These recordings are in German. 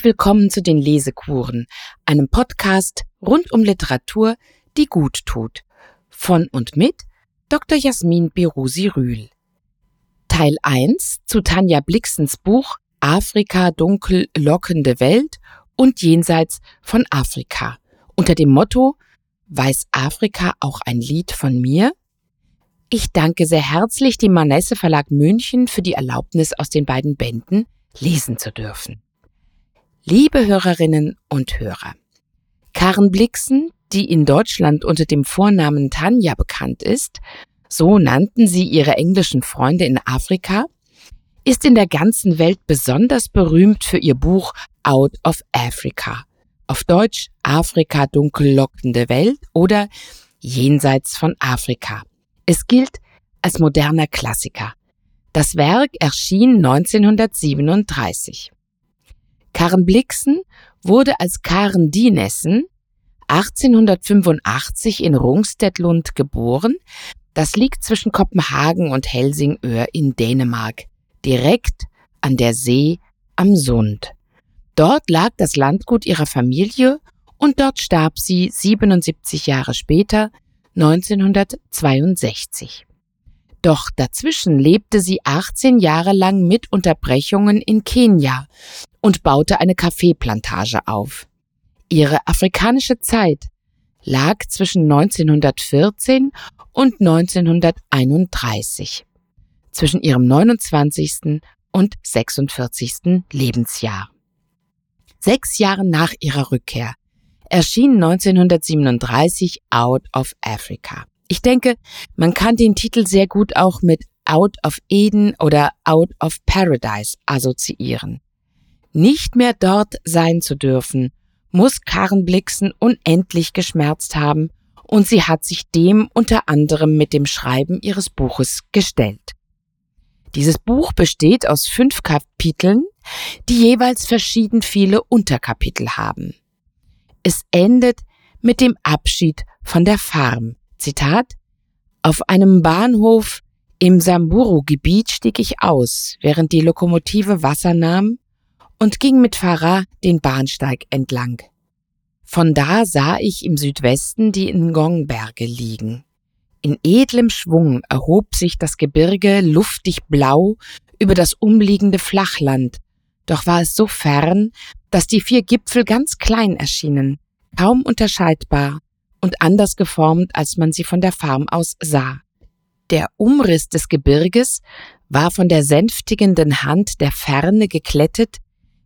Herzlich willkommen zu den Lesekuren, einem Podcast rund um Literatur, die gut tut. Von und mit Dr. Jasmin Berusi Rühl. Teil 1 zu Tanja Blixens Buch Afrika dunkel lockende Welt und jenseits von Afrika unter dem Motto Weiß Afrika auch ein Lied von mir? Ich danke sehr herzlich dem Manesse Verlag München für die Erlaubnis aus den beiden Bänden lesen zu dürfen. Liebe Hörerinnen und Hörer, Karen Blixen, die in Deutschland unter dem Vornamen Tanja bekannt ist, so nannten sie ihre englischen Freunde in Afrika, ist in der ganzen Welt besonders berühmt für ihr Buch Out of Africa. Auf Deutsch Afrika dunkel lockende Welt oder Jenseits von Afrika. Es gilt als moderner Klassiker. Das Werk erschien 1937. Karen Blixen wurde als Karen Dinessen 1885 in Rungstettlund geboren. Das liegt zwischen Kopenhagen und Helsingør in Dänemark, direkt an der See am Sund. Dort lag das Landgut ihrer Familie und dort starb sie 77 Jahre später, 1962. Doch dazwischen lebte sie 18 Jahre lang mit Unterbrechungen in Kenia und baute eine Kaffeeplantage auf. Ihre afrikanische Zeit lag zwischen 1914 und 1931, zwischen ihrem 29. und 46. Lebensjahr. Sechs Jahre nach ihrer Rückkehr erschien 1937 Out of Africa. Ich denke, man kann den Titel sehr gut auch mit Out of Eden oder Out of Paradise assoziieren. Nicht mehr dort sein zu dürfen, muss Karen Blixen unendlich geschmerzt haben und sie hat sich dem unter anderem mit dem Schreiben ihres Buches gestellt. Dieses Buch besteht aus fünf Kapiteln, die jeweils verschieden viele Unterkapitel haben. Es endet mit dem Abschied von der Farm, Zitat, auf einem Bahnhof im Samburu-Gebiet stieg ich aus, während die Lokomotive Wasser nahm und ging mit Farah den Bahnsteig entlang. Von da sah ich im Südwesten die Ngongberge liegen. In edlem Schwung erhob sich das Gebirge luftig blau über das umliegende Flachland, doch war es so fern, dass die vier Gipfel ganz klein erschienen, kaum unterscheidbar und anders geformt, als man sie von der Farm aus sah. Der Umriss des Gebirges war von der sänftigenden Hand der Ferne geklettet,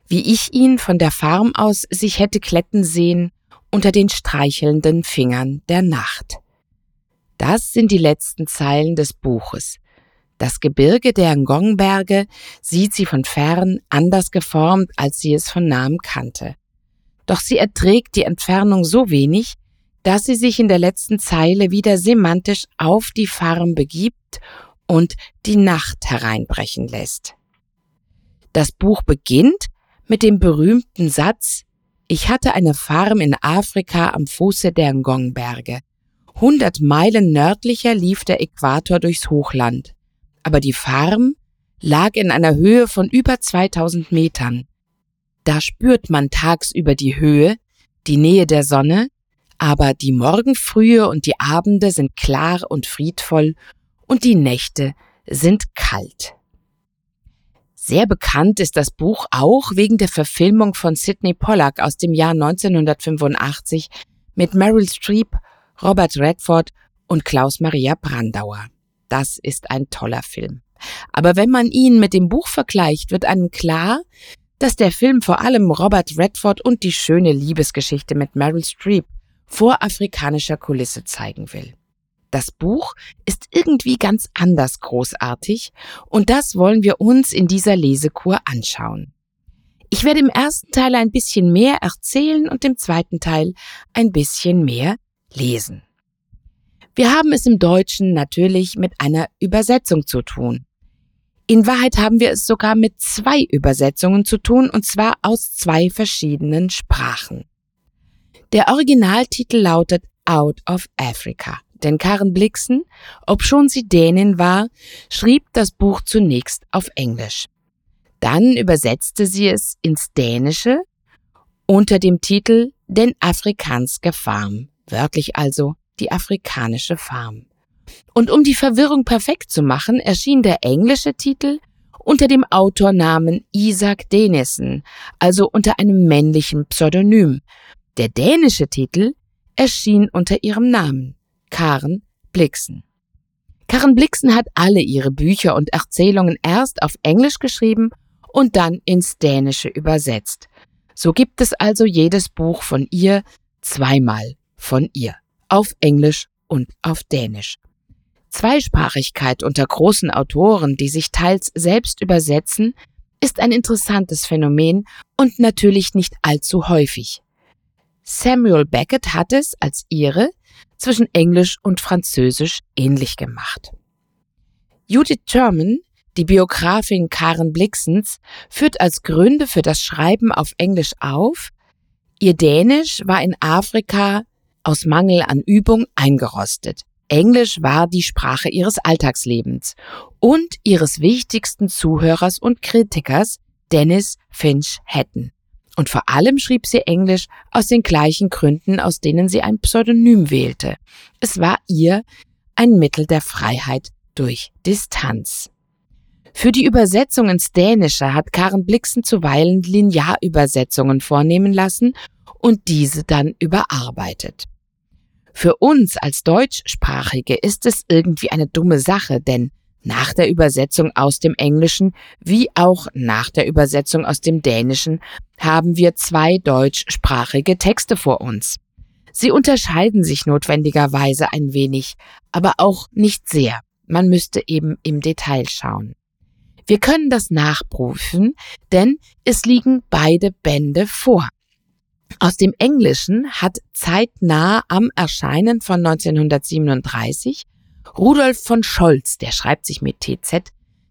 wie ich ihn von der Farm aus sich hätte kletten sehen unter den streichelnden Fingern der Nacht. Das sind die letzten Zeilen des Buches. Das Gebirge der Ngongberge sieht sie von fern anders geformt, als sie es von nahem kannte. Doch sie erträgt die Entfernung so wenig, dass sie sich in der letzten Zeile wieder semantisch auf die Farm begibt und die Nacht hereinbrechen lässt. Das Buch beginnt mit dem berühmten Satz Ich hatte eine Farm in Afrika am Fuße der Ngongberge. Hundert Meilen nördlicher lief der Äquator durchs Hochland, aber die Farm lag in einer Höhe von über 2000 Metern. Da spürt man tagsüber die Höhe, die Nähe der Sonne, aber die Morgenfrühe und die Abende sind klar und friedvoll und die Nächte sind kalt. Sehr bekannt ist das Buch auch wegen der Verfilmung von Sidney Pollack aus dem Jahr 1985 mit Meryl Streep, Robert Redford und Klaus Maria Brandauer. Das ist ein toller Film. Aber wenn man ihn mit dem Buch vergleicht, wird einem klar, dass der Film vor allem Robert Redford und die schöne Liebesgeschichte mit Meryl Streep vor afrikanischer Kulisse zeigen will. Das Buch ist irgendwie ganz anders großartig und das wollen wir uns in dieser Lesekur anschauen. Ich werde im ersten Teil ein bisschen mehr erzählen und im zweiten Teil ein bisschen mehr lesen. Wir haben es im Deutschen natürlich mit einer Übersetzung zu tun. In Wahrheit haben wir es sogar mit zwei Übersetzungen zu tun, und zwar aus zwei verschiedenen Sprachen. Der Originaltitel lautet Out of Africa, denn Karen Blixen, obschon sie Dänin war, schrieb das Buch zunächst auf Englisch. Dann übersetzte sie es ins Dänische unter dem Titel Den Afrikanske Farm, wörtlich also die afrikanische Farm. Und um die Verwirrung perfekt zu machen, erschien der englische Titel unter dem Autornamen Isaac Denison, also unter einem männlichen Pseudonym. Der dänische Titel erschien unter ihrem Namen, Karen Blixen. Karen Blixen hat alle ihre Bücher und Erzählungen erst auf Englisch geschrieben und dann ins Dänische übersetzt. So gibt es also jedes Buch von ihr zweimal von ihr, auf Englisch und auf Dänisch. Zweisprachigkeit unter großen Autoren, die sich teils selbst übersetzen, ist ein interessantes Phänomen und natürlich nicht allzu häufig. Samuel Beckett hat es als ihre zwischen Englisch und Französisch ähnlich gemacht. Judith Sherman, die Biografin Karen Blixens, führt als Gründe für das Schreiben auf Englisch auf, ihr Dänisch war in Afrika aus Mangel an Übung eingerostet. Englisch war die Sprache ihres Alltagslebens und ihres wichtigsten Zuhörers und Kritikers, Dennis Finch Hatton. Und vor allem schrieb sie Englisch aus den gleichen Gründen, aus denen sie ein Pseudonym wählte. Es war ihr ein Mittel der Freiheit durch Distanz. Für die Übersetzung ins Dänische hat Karen Blixen zuweilen Linearübersetzungen vornehmen lassen und diese dann überarbeitet. Für uns als Deutschsprachige ist es irgendwie eine dumme Sache, denn nach der Übersetzung aus dem Englischen wie auch nach der Übersetzung aus dem Dänischen haben wir zwei deutschsprachige Texte vor uns. Sie unterscheiden sich notwendigerweise ein wenig, aber auch nicht sehr. Man müsste eben im Detail schauen. Wir können das nachprüfen, denn es liegen beide Bände vor. Aus dem Englischen hat zeitnah am Erscheinen von 1937 Rudolf von Scholz, der schreibt sich mit TZ,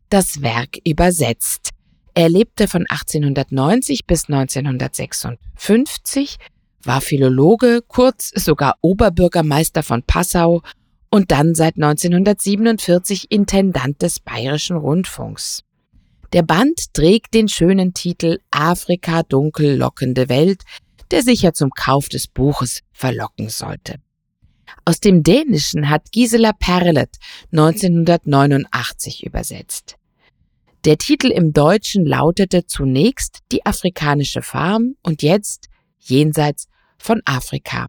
das Werk übersetzt. Er lebte von 1890 bis 1956, war Philologe, kurz sogar Oberbürgermeister von Passau und dann seit 1947 Intendant des Bayerischen Rundfunks. Der Band trägt den schönen Titel Afrika dunkel lockende Welt, der sicher zum Kauf des Buches verlocken sollte. Aus dem Dänischen hat Gisela Perlet 1989 übersetzt. Der Titel im Deutschen lautete zunächst Die afrikanische Farm und jetzt Jenseits von Afrika.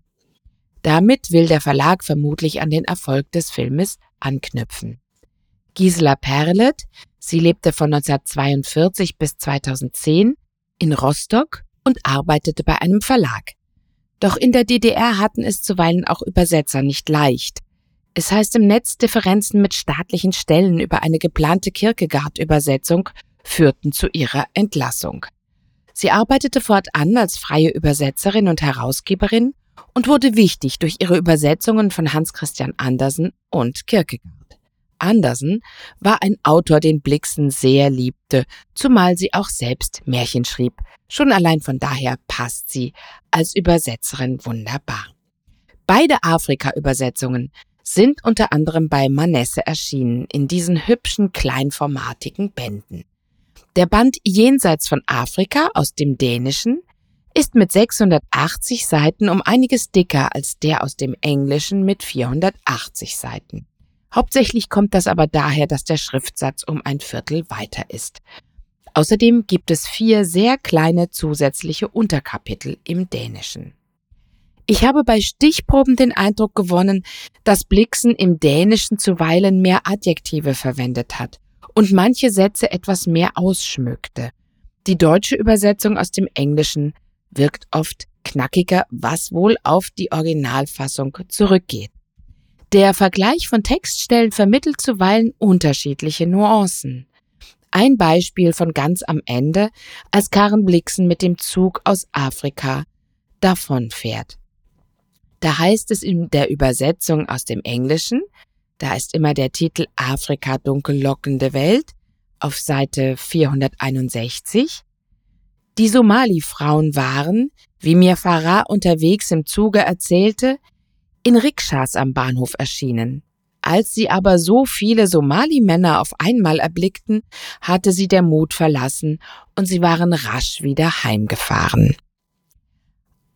Damit will der Verlag vermutlich an den Erfolg des Filmes anknüpfen. Gisela Perlet, sie lebte von 1942 bis 2010 in Rostock und arbeitete bei einem Verlag. Doch in der DDR hatten es zuweilen auch Übersetzer nicht leicht. Es heißt im Netz, Differenzen mit staatlichen Stellen über eine geplante Kierkegaard-Übersetzung führten zu ihrer Entlassung. Sie arbeitete fortan als freie Übersetzerin und Herausgeberin und wurde wichtig durch ihre Übersetzungen von Hans Christian Andersen und Kierkegaard. Andersen war ein Autor, den Blixen sehr liebte, zumal sie auch selbst Märchen schrieb. Schon allein von daher passt sie als Übersetzerin wunderbar. Beide Afrika-Übersetzungen sind unter anderem bei Manesse erschienen, in diesen hübschen kleinformatigen Bänden. Der Band Jenseits von Afrika aus dem Dänischen ist mit 680 Seiten um einiges dicker als der aus dem Englischen mit 480 Seiten. Hauptsächlich kommt das aber daher, dass der Schriftsatz um ein Viertel weiter ist. Außerdem gibt es vier sehr kleine zusätzliche Unterkapitel im Dänischen. Ich habe bei Stichproben den Eindruck gewonnen, dass Blixen im Dänischen zuweilen mehr Adjektive verwendet hat und manche Sätze etwas mehr ausschmückte. Die deutsche Übersetzung aus dem Englischen wirkt oft knackiger, was wohl auf die Originalfassung zurückgeht. Der Vergleich von Textstellen vermittelt zuweilen unterschiedliche Nuancen. Ein Beispiel von ganz am Ende, als Karen Blixen mit dem Zug aus Afrika davonfährt. Da heißt es in der Übersetzung aus dem Englischen, da ist immer der Titel Afrika dunkel lockende Welt auf Seite 461. Die Somali-Frauen waren, wie mir Farah unterwegs im Zuge erzählte, in Rikschas am Bahnhof erschienen. Als sie aber so viele Somali-Männer auf einmal erblickten, hatte sie der Mut verlassen und sie waren rasch wieder heimgefahren.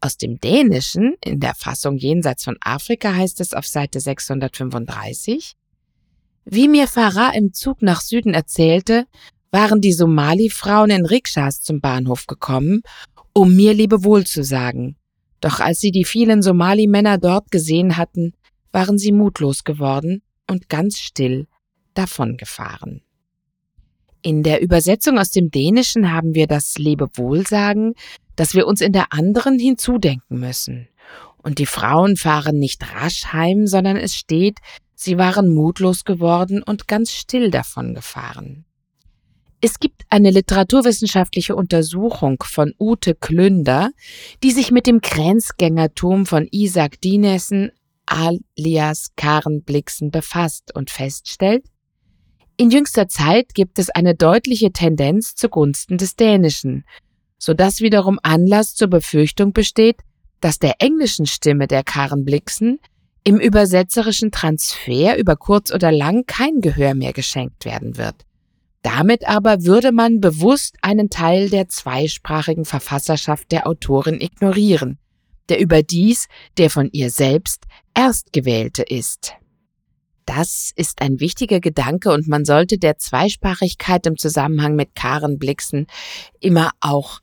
Aus dem Dänischen, in der Fassung jenseits von Afrika, heißt es auf Seite 635, wie mir Farah im Zug nach Süden erzählte, waren die Somali-Frauen in Rikschas zum Bahnhof gekommen, um mir Lebewohl zu sagen. Doch als sie die vielen Somali-Männer dort gesehen hatten, waren sie mutlos geworden und ganz still davongefahren. In der Übersetzung aus dem Dänischen haben wir das Lebewohlsagen, dass wir uns in der anderen hinzudenken müssen. Und die Frauen fahren nicht rasch heim, sondern es steht, sie waren mutlos geworden und ganz still davongefahren. Es gibt eine literaturwissenschaftliche Untersuchung von Ute Klünder, die sich mit dem Grenzgängertum von Isaac Dinesen alias Karen Blixen befasst und feststellt, in jüngster Zeit gibt es eine deutliche Tendenz zugunsten des Dänischen, so dass wiederum Anlass zur Befürchtung besteht, dass der englischen Stimme der Karen Blixen im übersetzerischen Transfer über kurz oder lang kein Gehör mehr geschenkt werden wird. Damit aber würde man bewusst einen Teil der zweisprachigen Verfasserschaft der Autorin ignorieren, der überdies der von ihr selbst Erstgewählte ist. Das ist ein wichtiger Gedanke und man sollte der Zweisprachigkeit im Zusammenhang mit Karen Blixen immer auch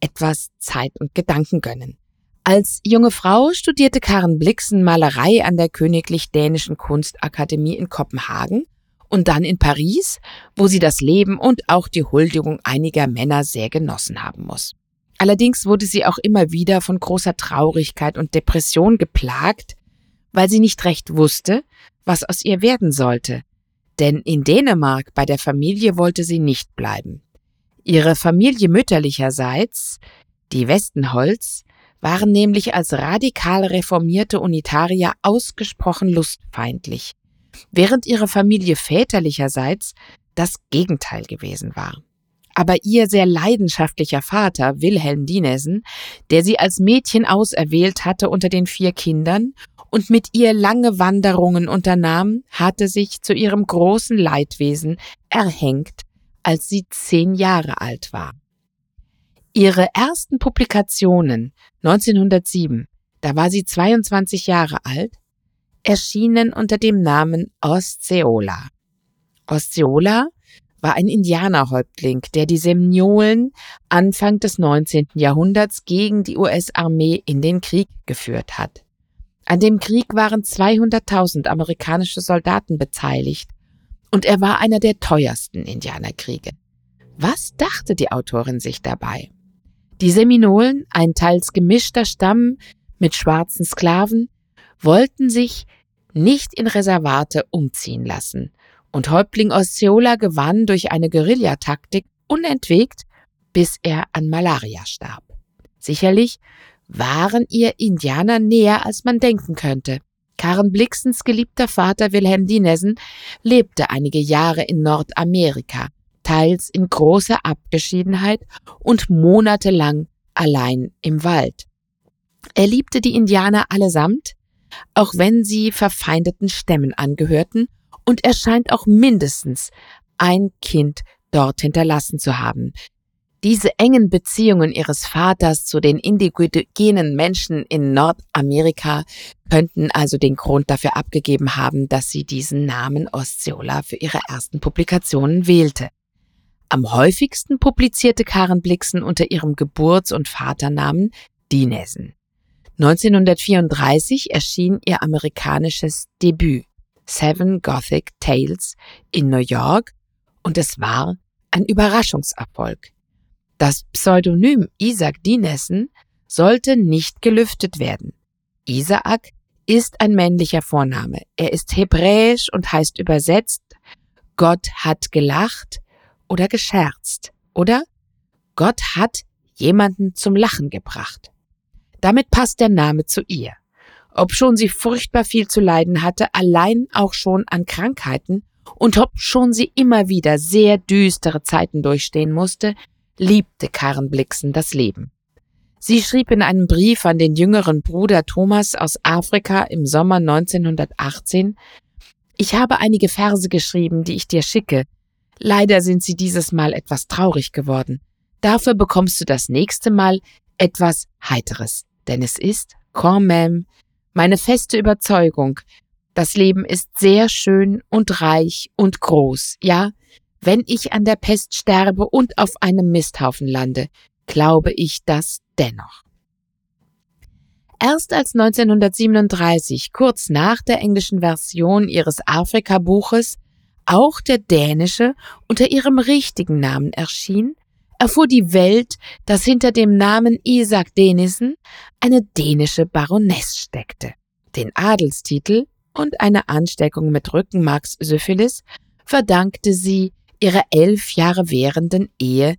etwas Zeit und Gedanken gönnen. Als junge Frau studierte Karen Blixen Malerei an der Königlich Dänischen Kunstakademie in Kopenhagen und dann in Paris, wo sie das Leben und auch die Huldigung einiger Männer sehr genossen haben muss. Allerdings wurde sie auch immer wieder von großer Traurigkeit und Depression geplagt, weil sie nicht recht wusste, was aus ihr werden sollte. Denn in Dänemark bei der Familie wollte sie nicht bleiben. Ihre Familie mütterlicherseits, die Westenholz, waren nämlich als radikal reformierte Unitarier ausgesprochen lustfeindlich, während ihre Familie väterlicherseits das Gegenteil gewesen war. Aber ihr sehr leidenschaftlicher Vater, Wilhelm Dinesen, der sie als Mädchen auserwählt hatte unter den vier Kindern und mit ihr lange Wanderungen unternahm, hatte sich zu ihrem großen Leidwesen erhängt, als sie zehn Jahre alt war. Ihre ersten Publikationen 1907, da war sie 22 Jahre alt, erschienen unter dem Namen Osceola. Osceola war ein Indianerhäuptling, der die Seminolen Anfang des 19. Jahrhunderts gegen die US-Armee in den Krieg geführt hat. An dem Krieg waren 200.000 amerikanische Soldaten beteiligt und er war einer der teuersten Indianerkriege. Was dachte die Autorin sich dabei? Die Seminolen, ein teils gemischter Stamm mit schwarzen Sklaven, wollten sich nicht in Reservate umziehen lassen, und Häuptling Osceola gewann durch eine Guerillataktik unentwegt, bis er an Malaria starb. Sicherlich waren ihr Indianer näher, als man denken könnte. Karen Blixens geliebter Vater Wilhelm Dinesen lebte einige Jahre in Nordamerika, teils in großer Abgeschiedenheit und monatelang allein im Wald. Er liebte die Indianer allesamt, auch wenn sie verfeindeten Stämmen angehörten, und er scheint auch mindestens ein Kind dort hinterlassen zu haben, diese engen Beziehungen ihres Vaters zu den indigenen Menschen in Nordamerika könnten also den Grund dafür abgegeben haben, dass sie diesen Namen Osceola für ihre ersten Publikationen wählte. Am häufigsten publizierte Karen Blixen unter ihrem Geburts- und Vaternamen Dinesen. 1934 erschien ihr amerikanisches Debüt Seven Gothic Tales in New York und es war ein Überraschungserfolg. Das Pseudonym Isaac Dinesen sollte nicht gelüftet werden. Isaak ist ein männlicher Vorname. Er ist hebräisch und heißt übersetzt Gott hat gelacht oder gescherzt oder Gott hat jemanden zum Lachen gebracht. Damit passt der Name zu ihr. Obschon sie furchtbar viel zu leiden hatte, allein auch schon an Krankheiten, und obschon sie immer wieder sehr düstere Zeiten durchstehen musste, liebte Karen Blixen das Leben. Sie schrieb in einem Brief an den jüngeren Bruder Thomas aus Afrika im Sommer 1918, ich habe einige Verse geschrieben, die ich dir schicke. Leider sind sie dieses Mal etwas traurig geworden. Dafür bekommst du das nächste Mal etwas Heiteres. Denn es ist, quand même, meine feste Überzeugung, das Leben ist sehr schön und reich und groß, ja, wenn ich an der Pest sterbe und auf einem Misthaufen lande, glaube ich das dennoch. Erst als 1937, kurz nach der englischen Version ihres Afrika-Buches, auch der dänische unter ihrem richtigen Namen erschien, erfuhr die Welt, dass hinter dem Namen Isaac Denison eine dänische Baroness steckte. Den Adelstitel und eine Ansteckung mit Rückenmarkssyphilis verdankte sie ihrer elf Jahre währenden Ehe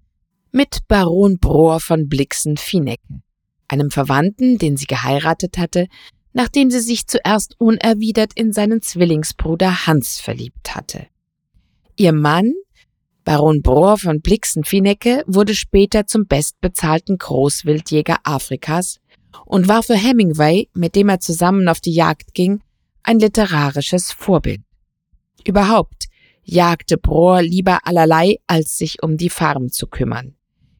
mit Baron Brohr von Blixen-Finecke, einem Verwandten, den sie geheiratet hatte, nachdem sie sich zuerst unerwidert in seinen Zwillingsbruder Hans verliebt hatte. Ihr Mann, Baron Brohr von Blixen-Finecke, wurde später zum bestbezahlten Großwildjäger Afrikas und war für Hemingway, mit dem er zusammen auf die Jagd ging, ein literarisches Vorbild. Überhaupt jagte Brohr lieber allerlei, als sich um die Farm zu kümmern.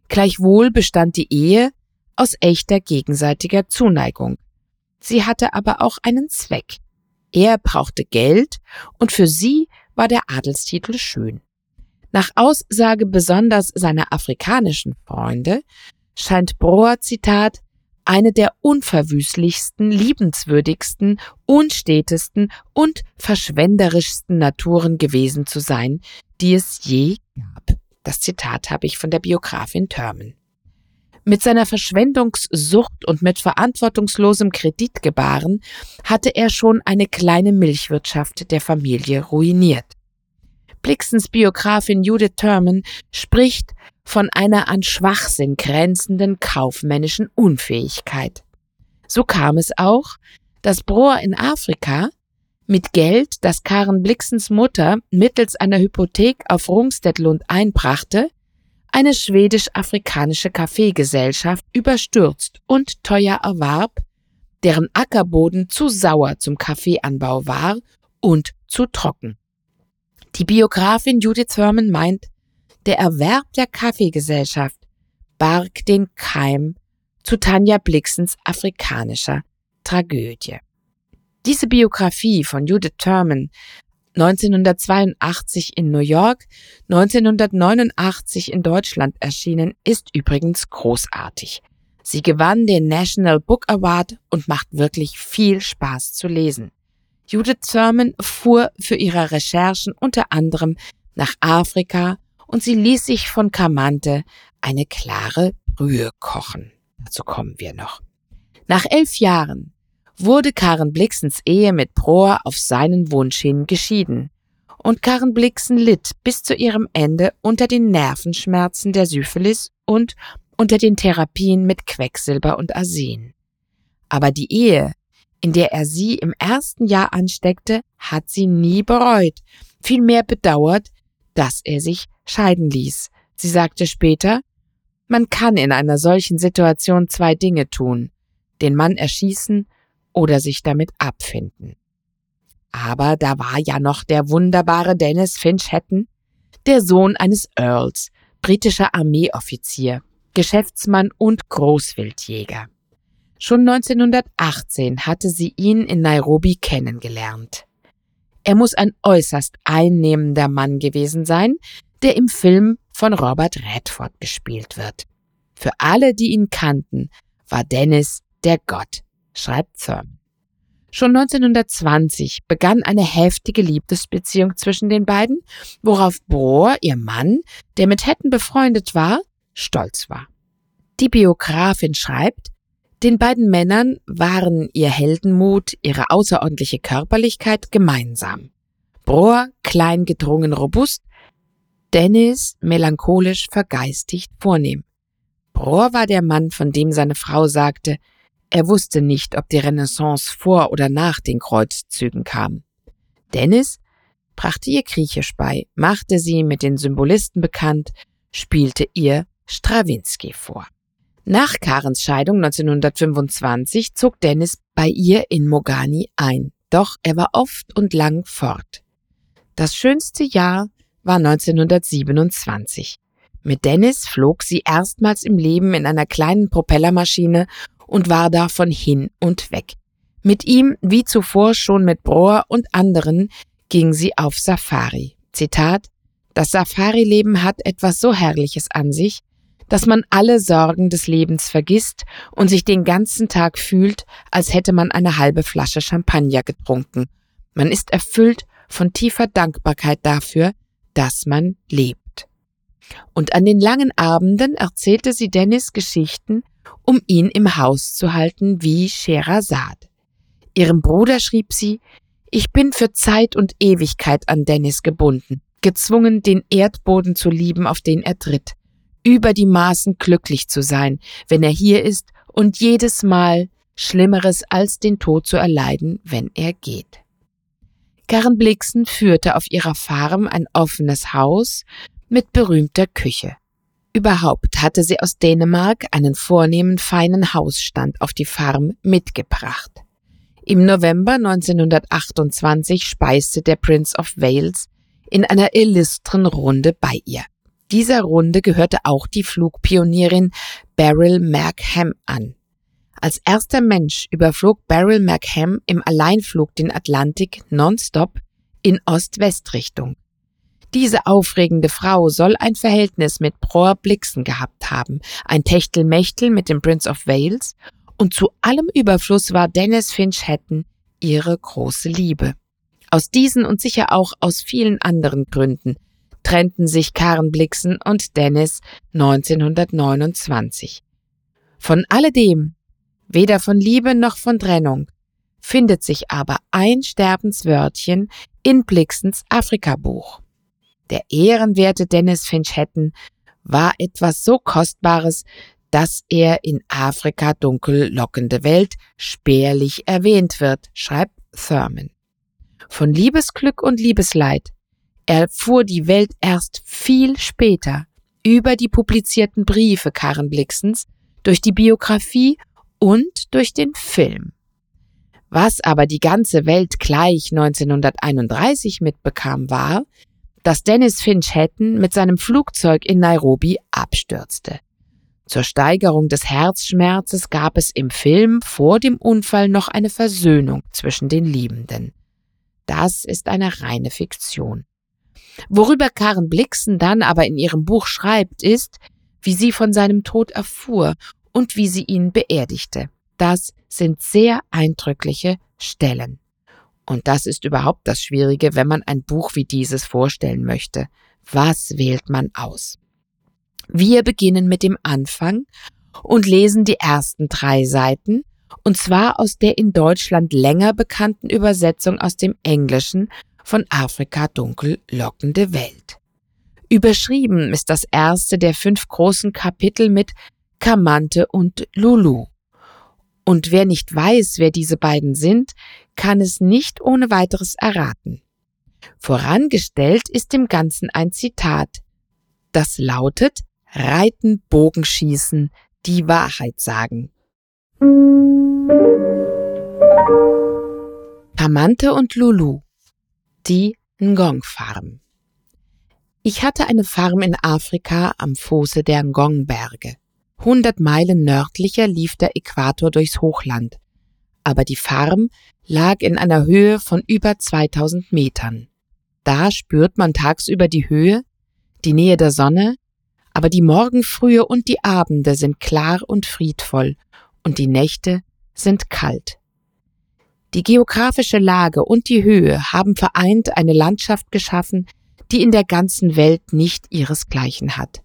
Gleichwohl bestand die Ehe aus echter gegenseitiger Zuneigung. Sie hatte aber auch einen Zweck. Er brauchte Geld und für sie war der Adelstitel schön. Nach Aussage besonders seiner afrikanischen Freunde scheint Brohr, Zitat, eine der unverwüstlichsten, liebenswürdigsten, unstetesten und verschwenderischsten Naturen gewesen zu sein, die es je gab. Das Zitat habe ich von der Biografin Thurman. Mit seiner Verschwendungssucht und mit verantwortungslosem Kreditgebaren hatte er schon eine kleine Milchwirtschaft der Familie ruiniert. Blixens Biografin Judith Thurman spricht von einer an Schwachsinn grenzenden kaufmännischen Unfähigkeit. So kam es auch, dass Brohr in Afrika mit Geld, das Karen Blixens Mutter mittels einer Hypothek auf Rungstedlund einbrachte, eine schwedisch-afrikanische Kaffeegesellschaft überstürzt und teuer erwarb, deren Ackerboden zu sauer zum Kaffeeanbau war und zu trocken. Die Biografin Judith Thurman meint, der Erwerb der Kaffeegesellschaft barg den Keim zu Tanja Blixens afrikanischer Tragödie. Diese Biografie von Judith Thurman 1982 in New York, 1989 in Deutschland erschienen, ist übrigens großartig. Sie gewann den National Book Award und macht wirklich viel Spaß zu lesen. Judith Thurman fuhr für ihre Recherchen unter anderem nach Afrika und sie ließ sich von Kamante eine klare Brühe kochen. Dazu kommen wir noch. Nach elf Jahren wurde Karen Blixens Ehe mit Prohr auf seinen Wunsch hin geschieden. Und Karen Blixen litt bis zu ihrem Ende unter den Nervenschmerzen der Syphilis und unter den Therapien mit Quecksilber und Arsen. Aber die Ehe, in der er sie im ersten Jahr ansteckte, hat sie nie bereut, vielmehr bedauert, dass er sich scheiden ließ. Sie sagte später, man kann in einer solchen Situation zwei Dinge tun, den Mann erschießen oder sich damit abfinden. Aber da war ja noch der wunderbare Dennis Finch Hatton, der Sohn eines Earls, britischer Armeeoffizier, Geschäftsmann und Großwildjäger. Schon 1918 hatte sie ihn in Nairobi kennengelernt. Er muss ein äußerst einnehmender Mann gewesen sein, der im Film von Robert Redford gespielt wird. Für alle, die ihn kannten, war Dennis der Gott schreibt Thurman. Schon 1920 begann eine heftige Liebesbeziehung zwischen den beiden, worauf Bohr, ihr Mann, der mit Hatton befreundet war, stolz war. Die Biografin schreibt, den beiden Männern waren ihr Heldenmut, ihre außerordentliche Körperlichkeit gemeinsam. Brohr klein gedrungen robust, Dennis melancholisch vergeistigt vornehm. Brohr war der Mann, von dem seine Frau sagte, er wusste nicht, ob die Renaissance vor oder nach den Kreuzzügen kam. Dennis brachte ihr Griechisch bei, machte sie mit den Symbolisten bekannt, spielte ihr Strawinski vor. Nach Karens Scheidung 1925 zog Dennis bei ihr in Mogani ein, doch er war oft und lang fort. Das schönste Jahr war 1927. Mit Dennis flog sie erstmals im Leben in einer kleinen Propellermaschine und war davon hin und weg. Mit ihm, wie zuvor schon mit Brohr und anderen, ging sie auf Safari. Zitat Das Safari-Leben hat etwas so Herrliches an sich, dass man alle Sorgen des Lebens vergisst und sich den ganzen Tag fühlt, als hätte man eine halbe Flasche Champagner getrunken. Man ist erfüllt von tiefer Dankbarkeit dafür, dass man lebt. Und an den langen Abenden erzählte sie Dennis Geschichten, um ihn im Haus zu halten wie Sherazad. Ihrem Bruder schrieb sie, ich bin für Zeit und Ewigkeit an Dennis gebunden, gezwungen, den Erdboden zu lieben, auf den er tritt über die Maßen glücklich zu sein, wenn er hier ist und jedes Mal Schlimmeres als den Tod zu erleiden, wenn er geht. Karen Blixen führte auf ihrer Farm ein offenes Haus mit berühmter Küche. Überhaupt hatte sie aus Dänemark einen vornehmen feinen Hausstand auf die Farm mitgebracht. Im November 1928 speiste der Prince of Wales in einer illustren Runde bei ihr. Dieser Runde gehörte auch die Flugpionierin Beryl McHam an. Als erster Mensch überflog Beryl McHam im Alleinflug den Atlantik nonstop in Ost-West-Richtung. Diese aufregende Frau soll ein Verhältnis mit Bror Blixen gehabt haben, ein Techtelmechtel mit dem Prince of Wales, und zu allem Überfluss war Dennis Finch Hatton ihre große Liebe. Aus diesen und sicher auch aus vielen anderen Gründen trennten sich Karen Blixen und Dennis 1929. Von alledem, weder von Liebe noch von Trennung, findet sich aber ein Sterbenswörtchen in Blixens Afrikabuch. Der ehrenwerte Dennis Finch Hatton war etwas so Kostbares, dass er in Afrika dunkel lockende Welt spärlich erwähnt wird, schreibt Thurman. Von Liebesglück und Liebesleid erfuhr die Welt erst viel später über die publizierten Briefe Karen Blixens, durch die Biografie und durch den Film. Was aber die ganze Welt gleich 1931 mitbekam, war, dass Dennis Finch Hatton mit seinem Flugzeug in Nairobi abstürzte. Zur Steigerung des Herzschmerzes gab es im Film vor dem Unfall noch eine Versöhnung zwischen den Liebenden. Das ist eine reine Fiktion. Worüber Karen Blixen dann aber in ihrem Buch schreibt, ist, wie sie von seinem Tod erfuhr und wie sie ihn beerdigte. Das sind sehr eindrückliche Stellen. Und das ist überhaupt das Schwierige, wenn man ein Buch wie dieses vorstellen möchte. Was wählt man aus? Wir beginnen mit dem Anfang und lesen die ersten drei Seiten, und zwar aus der in Deutschland länger bekannten Übersetzung aus dem Englischen von Afrika dunkel lockende Welt. Überschrieben ist das erste der fünf großen Kapitel mit Kamante und Lulu. Und wer nicht weiß, wer diese beiden sind, kann es nicht ohne weiteres erraten. Vorangestellt ist dem Ganzen ein Zitat, das lautet Reiten, Bogenschießen, die Wahrheit sagen. Kamante und Lulu die Ngong-Farm. Ich hatte eine Farm in Afrika am Fuße der Ngong-Berge. Hundert Meilen nördlicher lief der Äquator durchs Hochland, aber die Farm lag in einer Höhe von über 2000 Metern. Da spürt man tagsüber die Höhe, die Nähe der Sonne, aber die Morgenfrühe und die Abende sind klar und friedvoll und die Nächte sind kalt. Die geografische Lage und die Höhe haben vereint eine Landschaft geschaffen, die in der ganzen Welt nicht ihresgleichen hat.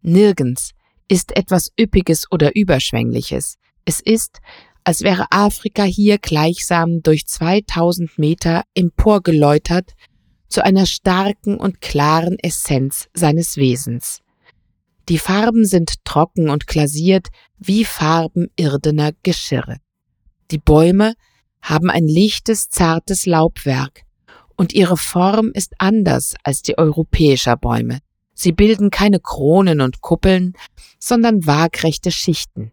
Nirgends ist etwas Üppiges oder Überschwängliches. Es ist, als wäre Afrika hier gleichsam durch 2000 Meter emporgeläutert zu einer starken und klaren Essenz seines Wesens. Die Farben sind trocken und glasiert wie Farben irdener Geschirre. Die Bäume haben ein lichtes, zartes Laubwerk, und ihre Form ist anders als die europäischer Bäume. Sie bilden keine Kronen und Kuppeln, sondern waagrechte Schichten.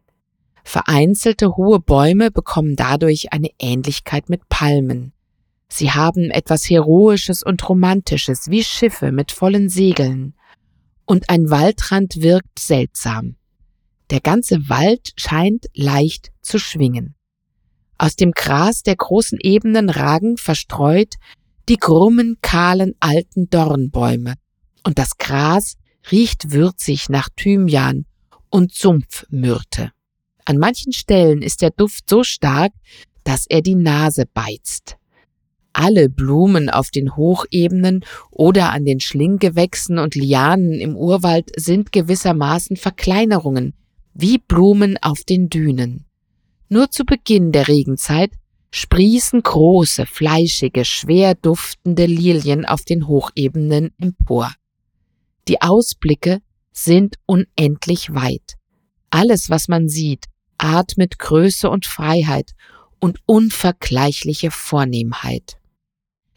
Vereinzelte hohe Bäume bekommen dadurch eine Ähnlichkeit mit Palmen. Sie haben etwas Heroisches und Romantisches, wie Schiffe mit vollen Segeln. Und ein Waldrand wirkt seltsam. Der ganze Wald scheint leicht zu schwingen. Aus dem Gras der großen Ebenen ragen verstreut die krummen, kahlen alten Dornbäume, und das Gras riecht würzig nach Thymian und Sumpfmyrte. An manchen Stellen ist der Duft so stark, dass er die Nase beizt. Alle Blumen auf den Hochebenen oder an den Schlinggewächsen und Lianen im Urwald sind gewissermaßen Verkleinerungen, wie Blumen auf den Dünen. Nur zu Beginn der Regenzeit sprießen große, fleischige, schwer duftende Lilien auf den Hochebenen empor. Die Ausblicke sind unendlich weit. Alles, was man sieht, atmet Größe und Freiheit und unvergleichliche Vornehmheit.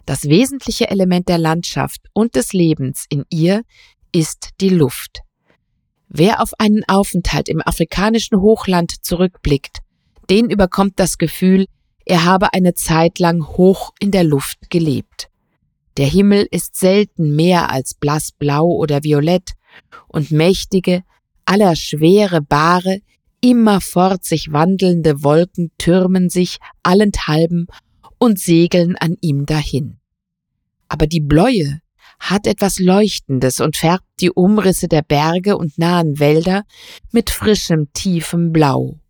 Das wesentliche Element der Landschaft und des Lebens in ihr ist die Luft. Wer auf einen Aufenthalt im afrikanischen Hochland zurückblickt, den überkommt das Gefühl, er habe eine Zeit lang hoch in der Luft gelebt. Der Himmel ist selten mehr als blassblau oder violett, und mächtige, allerschwere, bare, immerfort sich wandelnde Wolken türmen sich allenthalben und segeln an ihm dahin. Aber die Bläue hat etwas Leuchtendes und färbt die Umrisse der Berge und nahen Wälder mit frischem, tiefem Blau.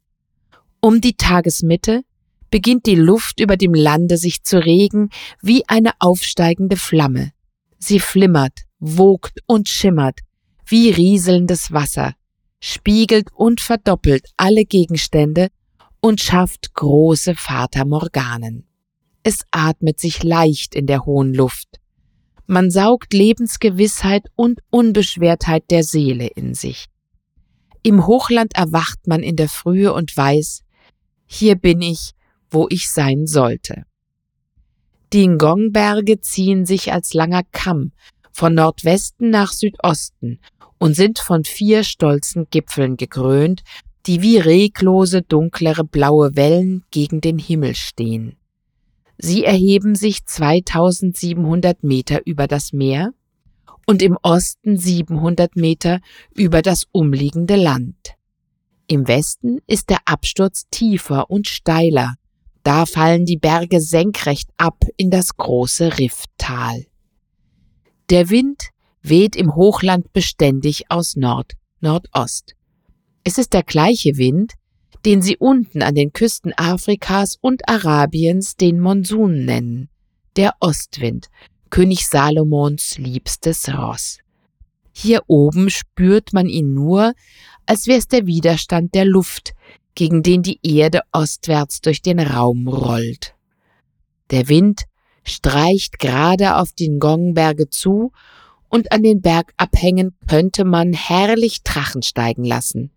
Um die Tagesmitte beginnt die Luft über dem Lande sich zu regen wie eine aufsteigende Flamme. Sie flimmert, wogt und schimmert wie rieselndes Wasser, spiegelt und verdoppelt alle Gegenstände und schafft große Fata Morganen. Es atmet sich leicht in der hohen Luft. Man saugt Lebensgewissheit und Unbeschwertheit der Seele in sich. Im Hochland erwacht man in der Frühe und weiß, hier bin ich, wo ich sein sollte. Die Ngongberge ziehen sich als langer Kamm von Nordwesten nach Südosten und sind von vier stolzen Gipfeln gekrönt, die wie reglose dunklere blaue Wellen gegen den Himmel stehen. Sie erheben sich 2700 Meter über das Meer und im Osten 700 Meter über das umliegende Land. Im Westen ist der Absturz tiefer und steiler, da fallen die Berge senkrecht ab in das große Rifftal. Der Wind weht im Hochland beständig aus Nord-Nordost. Es ist der gleiche Wind, den sie unten an den Küsten Afrikas und Arabiens den Monsun nennen, der Ostwind, König Salomons liebstes Ross. Hier oben spürt man ihn nur, als wäre es der Widerstand der Luft, gegen den die Erde ostwärts durch den Raum rollt. Der Wind streicht gerade auf die Ngongberge zu und an den Bergabhängen könnte man herrlich Drachen steigen lassen.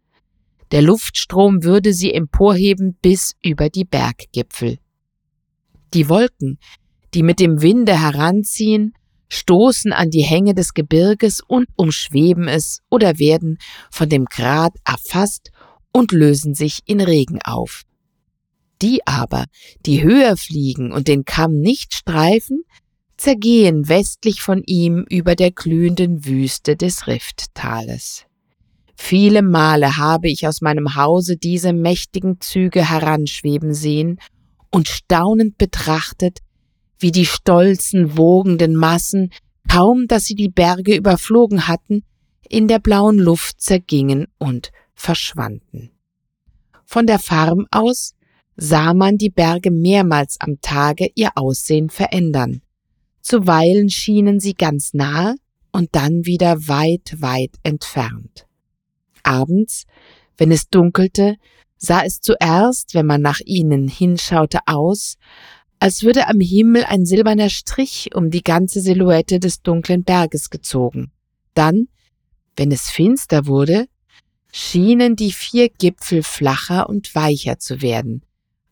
Der Luftstrom würde sie emporheben bis über die Berggipfel. Die Wolken, die mit dem Winde heranziehen, stoßen an die Hänge des Gebirges und umschweben es oder werden von dem Grat erfasst und lösen sich in Regen auf. Die aber, die höher fliegen und den Kamm nicht streifen, zergehen westlich von ihm über der glühenden Wüste des Rifttales. Viele Male habe ich aus meinem Hause diese mächtigen Züge heranschweben sehen und staunend betrachtet, wie die stolzen, wogenden Massen, kaum dass sie die Berge überflogen hatten, in der blauen Luft zergingen und verschwanden. Von der Farm aus sah man die Berge mehrmals am Tage ihr Aussehen verändern. Zuweilen schienen sie ganz nahe und dann wieder weit, weit entfernt. Abends, wenn es dunkelte, sah es zuerst, wenn man nach ihnen hinschaute, aus, als würde am Himmel ein silberner Strich um die ganze Silhouette des dunklen Berges gezogen. Dann, wenn es finster wurde, schienen die vier Gipfel flacher und weicher zu werden,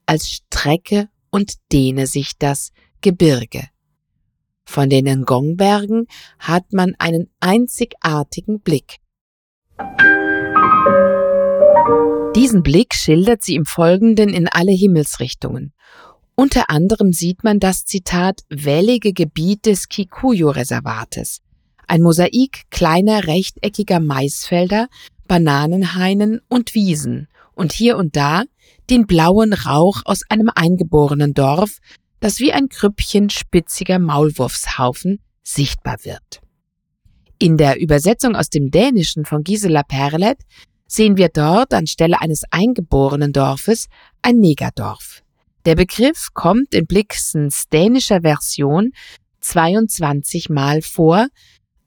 als strecke und dehne sich das Gebirge. Von den Ngongbergen hat man einen einzigartigen Blick. Diesen Blick schildert sie im Folgenden in alle Himmelsrichtungen. Unter anderem sieht man das Zitat wellige Gebiet des Kikuyu-Reservates, ein Mosaik kleiner rechteckiger Maisfelder Bananenhainen und Wiesen und hier und da den blauen Rauch aus einem eingeborenen Dorf, das wie ein Krüppchen spitziger Maulwurfshaufen sichtbar wird. In der Übersetzung aus dem Dänischen von Gisela Perlet sehen wir dort anstelle eines eingeborenen Dorfes ein Negerdorf. Der Begriff kommt in Blixens dänischer Version 22 Mal vor,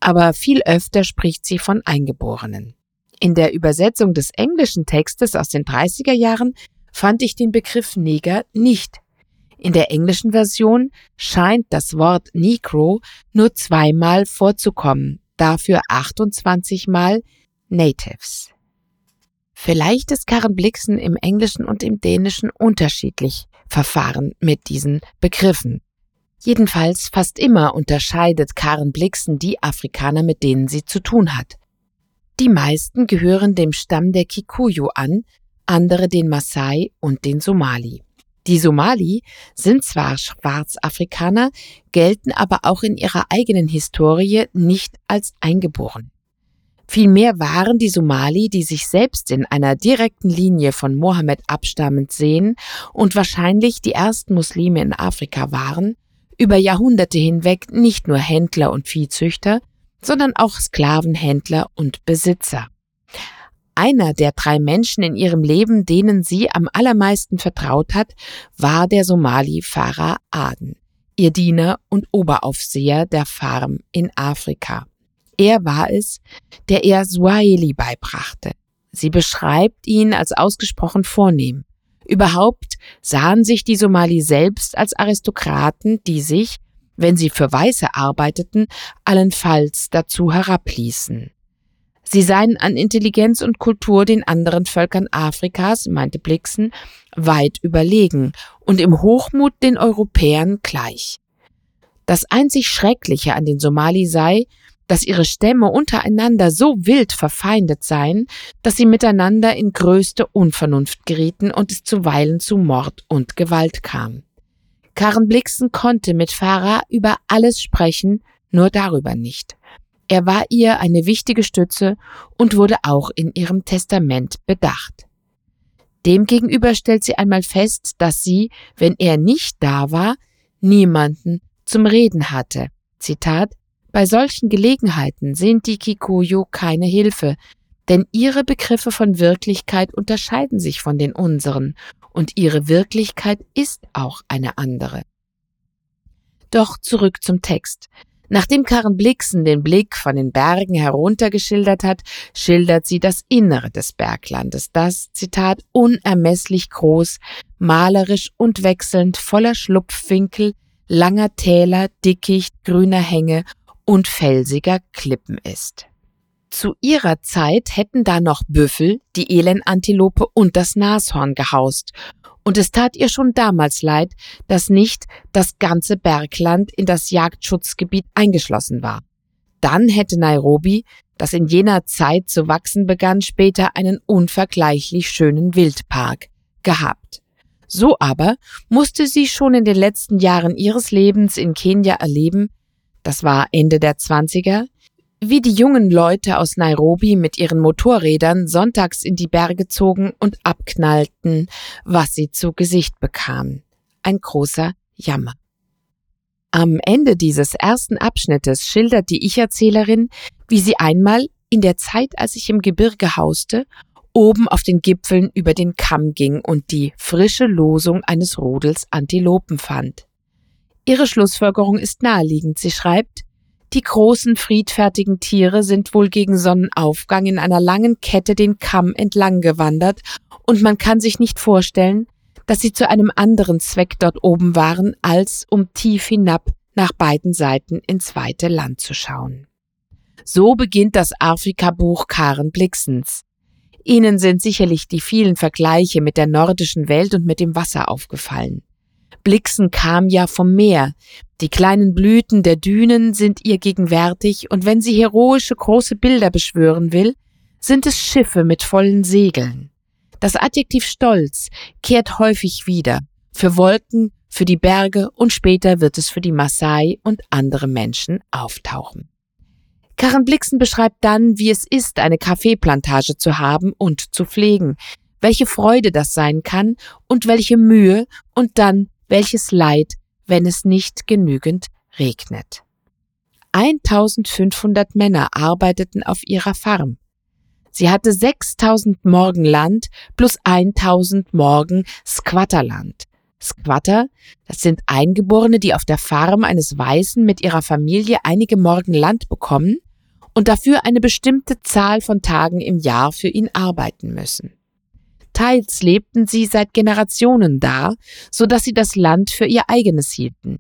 aber viel öfter spricht sie von Eingeborenen. In der Übersetzung des englischen Textes aus den 30er Jahren fand ich den Begriff Neger nicht. In der englischen Version scheint das Wort Negro nur zweimal vorzukommen, dafür 28 Mal Natives. Vielleicht ist Karen Blixen im Englischen und im Dänischen unterschiedlich verfahren mit diesen Begriffen. Jedenfalls fast immer unterscheidet Karen Blixen die Afrikaner, mit denen sie zu tun hat. Die meisten gehören dem Stamm der Kikuyu an, andere den Maasai und den Somali. Die Somali sind zwar Schwarzafrikaner, gelten aber auch in ihrer eigenen Historie nicht als eingeboren. Vielmehr waren die Somali, die sich selbst in einer direkten Linie von Mohammed abstammend sehen und wahrscheinlich die ersten Muslime in Afrika waren, über Jahrhunderte hinweg nicht nur Händler und Viehzüchter, sondern auch Sklavenhändler und Besitzer. Einer der drei Menschen in ihrem Leben, denen sie am allermeisten vertraut hat, war der Somali-Pfarrer Aden, ihr Diener und Oberaufseher der Farm in Afrika. Er war es, der ihr Swahili beibrachte. Sie beschreibt ihn als ausgesprochen vornehm. Überhaupt sahen sich die Somali selbst als Aristokraten, die sich, wenn sie für Weiße arbeiteten, allenfalls dazu herabließen. Sie seien an Intelligenz und Kultur den anderen Völkern Afrikas, meinte Blixen, weit überlegen und im Hochmut den Europäern gleich. Das einzig Schreckliche an den Somali sei, dass ihre Stämme untereinander so wild verfeindet seien, dass sie miteinander in größte Unvernunft gerieten und es zuweilen zu Mord und Gewalt kam. Karen Blixen konnte mit Farah über alles sprechen, nur darüber nicht. Er war ihr eine wichtige Stütze und wurde auch in ihrem Testament bedacht. Demgegenüber stellt sie einmal fest, dass sie, wenn er nicht da war, niemanden zum Reden hatte. Zitat bei solchen Gelegenheiten sind die Kikuyu keine Hilfe, denn ihre Begriffe von Wirklichkeit unterscheiden sich von den unseren, und ihre Wirklichkeit ist auch eine andere. Doch zurück zum Text. Nachdem Karen Blixen den Blick von den Bergen herunter geschildert hat, schildert sie das Innere des Berglandes, das, Zitat, unermesslich groß, malerisch und wechselnd voller Schlupfwinkel, langer Täler, Dickicht, grüner Hänge und felsiger Klippen ist. Zu ihrer Zeit hätten da noch Büffel, die Elenantilope und das Nashorn gehaust, und es tat ihr schon damals leid, dass nicht das ganze Bergland in das Jagdschutzgebiet eingeschlossen war. Dann hätte Nairobi, das in jener Zeit zu wachsen begann, später einen unvergleichlich schönen Wildpark gehabt. So aber musste sie schon in den letzten Jahren ihres Lebens in Kenia erleben, das war Ende der Zwanziger, wie die jungen Leute aus Nairobi mit ihren Motorrädern sonntags in die Berge zogen und abknallten, was sie zu Gesicht bekamen. Ein großer Jammer. Am Ende dieses ersten Abschnittes schildert die Ich-Erzählerin, wie sie einmal in der Zeit, als ich im Gebirge hauste, oben auf den Gipfeln über den Kamm ging und die frische Losung eines Rudels Antilopen fand. Ihre Schlussfolgerung ist naheliegend. Sie schreibt, die großen friedfertigen Tiere sind wohl gegen Sonnenaufgang in einer langen Kette den Kamm entlang gewandert, und man kann sich nicht vorstellen, dass sie zu einem anderen Zweck dort oben waren, als um tief hinab nach beiden Seiten ins weite Land zu schauen. So beginnt das Afrika-Buch Karen Blixens. Ihnen sind sicherlich die vielen Vergleiche mit der nordischen Welt und mit dem Wasser aufgefallen. Blixen kam ja vom Meer. Die kleinen Blüten der Dünen sind ihr gegenwärtig, und wenn sie heroische große Bilder beschwören will, sind es Schiffe mit vollen Segeln. Das Adjektiv Stolz kehrt häufig wieder, für Wolken, für die Berge und später wird es für die Maasai und andere Menschen auftauchen. Karen Blixen beschreibt dann, wie es ist, eine Kaffeeplantage zu haben und zu pflegen, welche Freude das sein kann und welche Mühe und dann welches Leid, wenn es nicht genügend regnet. 1500 Männer arbeiteten auf ihrer Farm. Sie hatte 6000 Morgen Land plus 1000 Morgen Squatterland. Squatter, das sind Eingeborene, die auf der Farm eines Weißen mit ihrer Familie einige Morgen Land bekommen und dafür eine bestimmte Zahl von Tagen im Jahr für ihn arbeiten müssen. Teils lebten sie seit Generationen da, so dass sie das Land für ihr eigenes hielten.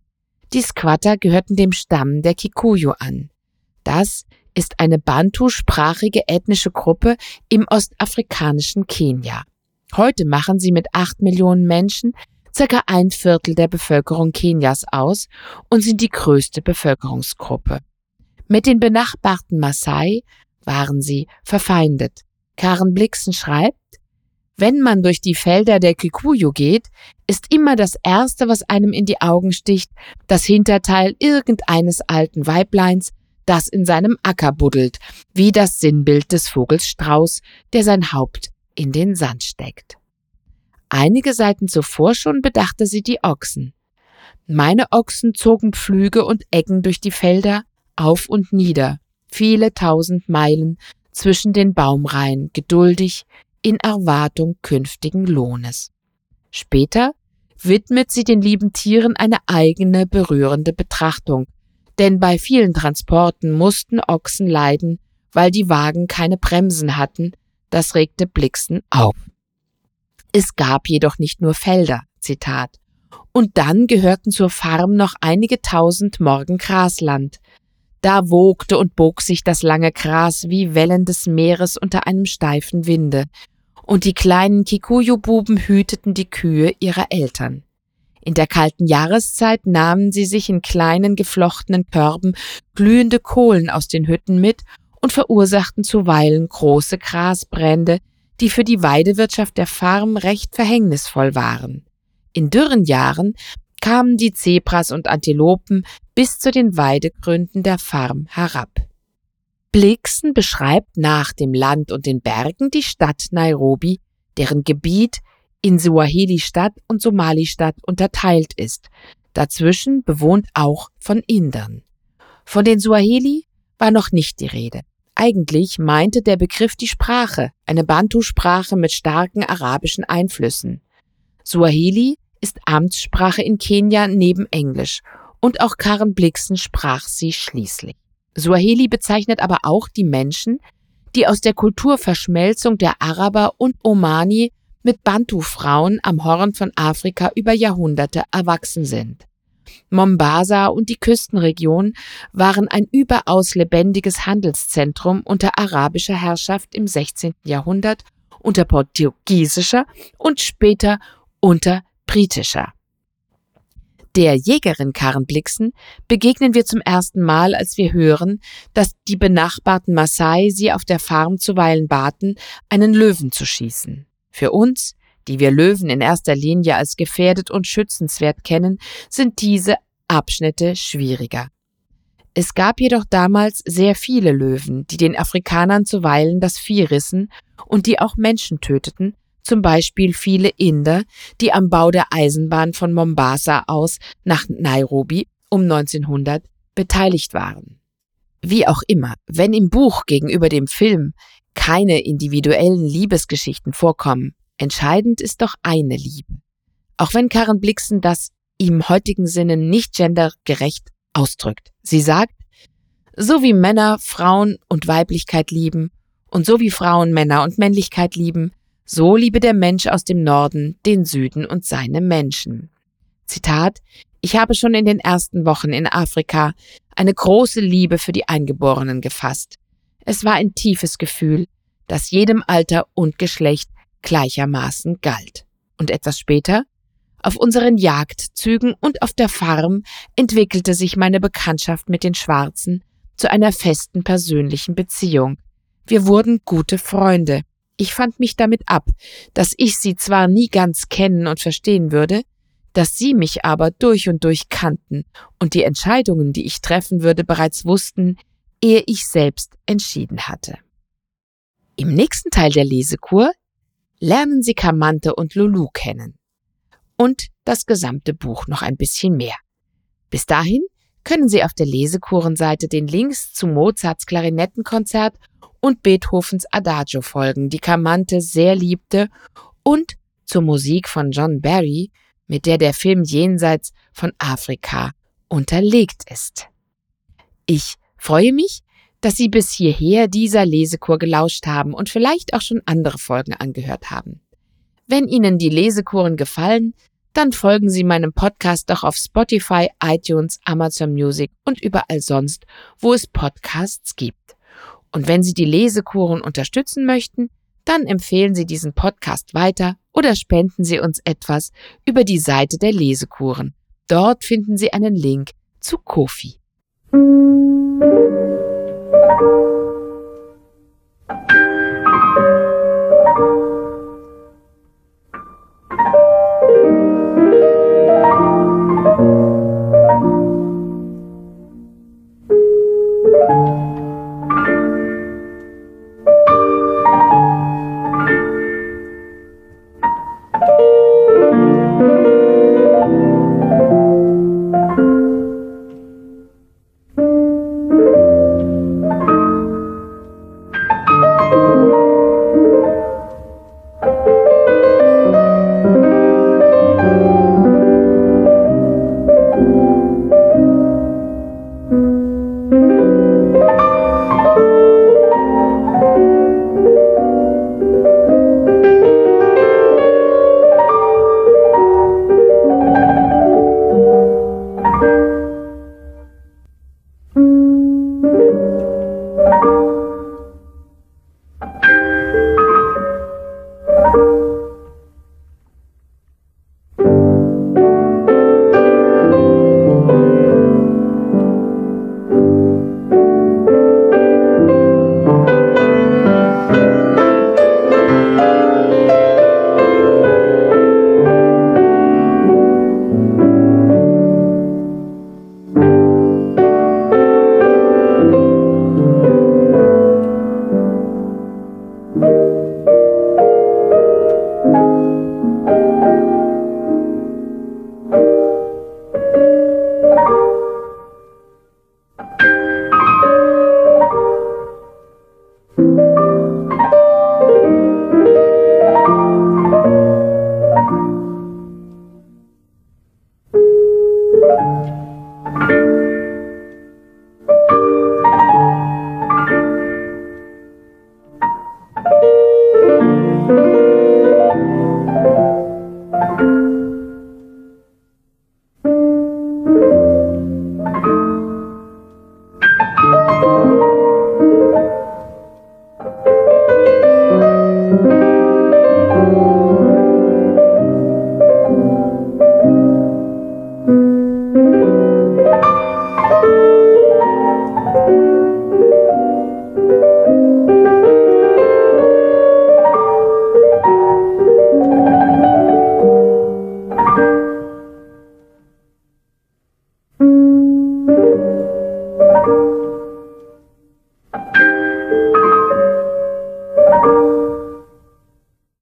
Die Squatter gehörten dem Stamm der Kikuyu an. Das ist eine Bantu-sprachige ethnische Gruppe im ostafrikanischen Kenia. Heute machen sie mit acht Millionen Menschen circa ein Viertel der Bevölkerung Kenias aus und sind die größte Bevölkerungsgruppe. Mit den benachbarten Maasai waren sie verfeindet. Karen Blixen schreibt, wenn man durch die Felder der Kikuyu geht, ist immer das Erste, was einem in die Augen sticht, das Hinterteil irgendeines alten Weibleins, das in seinem Acker buddelt, wie das Sinnbild des Vogels Strauß, der sein Haupt in den Sand steckt. Einige Seiten zuvor schon bedachte sie die Ochsen. Meine Ochsen zogen Pflüge und Ecken durch die Felder auf und nieder, viele tausend Meilen zwischen den Baumreihen, geduldig, in Erwartung künftigen Lohnes. Später widmet sie den lieben Tieren eine eigene berührende Betrachtung, denn bei vielen Transporten mussten Ochsen leiden, weil die Wagen keine Bremsen hatten, das regte Blixen auf. Es gab jedoch nicht nur Felder, Zitat, und dann gehörten zur Farm noch einige tausend Morgen Grasland. Da wogte und bog sich das lange Gras wie Wellen des Meeres unter einem steifen Winde, und die kleinen Kikuyu-Buben hüteten die Kühe ihrer Eltern. In der kalten Jahreszeit nahmen sie sich in kleinen geflochtenen Körben glühende Kohlen aus den Hütten mit und verursachten zuweilen große Grasbrände, die für die Weidewirtschaft der Farm recht verhängnisvoll waren. In dürren Jahren kamen die Zebras und Antilopen bis zu den Weidegründen der Farm herab. Blixen beschreibt nach dem Land und den Bergen die Stadt Nairobi, deren Gebiet in Suaheli-Stadt und Somali-Stadt unterteilt ist. Dazwischen bewohnt auch von Indern. Von den Suaheli war noch nicht die Rede. Eigentlich meinte der Begriff die Sprache, eine Bantu-Sprache mit starken arabischen Einflüssen. Suaheli ist Amtssprache in Kenia neben Englisch und auch Karen Blixen sprach sie schließlich. Suaheli bezeichnet aber auch die Menschen, die aus der Kulturverschmelzung der Araber und Omani mit Bantu-Frauen am Horn von Afrika über Jahrhunderte erwachsen sind. Mombasa und die Küstenregion waren ein überaus lebendiges Handelszentrum unter arabischer Herrschaft im 16. Jahrhundert, unter portugiesischer und später unter britischer. Der Jägerin Karen Blixen begegnen wir zum ersten Mal, als wir hören, dass die benachbarten Maasai sie auf der Farm zuweilen baten, einen Löwen zu schießen. Für uns, die wir Löwen in erster Linie als gefährdet und schützenswert kennen, sind diese Abschnitte schwieriger. Es gab jedoch damals sehr viele Löwen, die den Afrikanern zuweilen das Vieh rissen und die auch Menschen töteten, zum Beispiel viele Inder, die am Bau der Eisenbahn von Mombasa aus nach Nairobi um 1900 beteiligt waren. Wie auch immer, wenn im Buch gegenüber dem Film keine individuellen Liebesgeschichten vorkommen, entscheidend ist doch eine Liebe. Auch wenn Karen Blixen das im heutigen Sinne nicht gendergerecht ausdrückt. Sie sagt, so wie Männer Frauen und Weiblichkeit lieben und so wie Frauen Männer und Männlichkeit lieben, so liebe der Mensch aus dem Norden den Süden und seine Menschen. Zitat Ich habe schon in den ersten Wochen in Afrika eine große Liebe für die Eingeborenen gefasst. Es war ein tiefes Gefühl, das jedem Alter und Geschlecht gleichermaßen galt. Und etwas später, auf unseren Jagdzügen und auf der Farm entwickelte sich meine Bekanntschaft mit den Schwarzen zu einer festen persönlichen Beziehung. Wir wurden gute Freunde. Ich fand mich damit ab, dass ich sie zwar nie ganz kennen und verstehen würde, dass sie mich aber durch und durch kannten und die Entscheidungen, die ich treffen würde, bereits wussten, ehe ich selbst entschieden hatte. Im nächsten Teil der Lesekur lernen Sie Kamante und Lulu kennen. Und das gesamte Buch noch ein bisschen mehr. Bis dahin können Sie auf der Lesekurenseite den Links zu Mozarts Klarinettenkonzert und Beethovens Adagio folgen, die Kamante sehr liebte, und zur Musik von John Barry, mit der der Film Jenseits von Afrika unterlegt ist. Ich freue mich, dass Sie bis hierher dieser Lesekur gelauscht haben und vielleicht auch schon andere Folgen angehört haben. Wenn Ihnen die Lesekuren gefallen, dann folgen Sie meinem Podcast doch auf Spotify, iTunes, Amazon Music und überall sonst, wo es Podcasts gibt. Und wenn Sie die Lesekuren unterstützen möchten, dann empfehlen Sie diesen Podcast weiter oder spenden Sie uns etwas über die Seite der Lesekuren. Dort finden Sie einen Link zu Kofi. Thank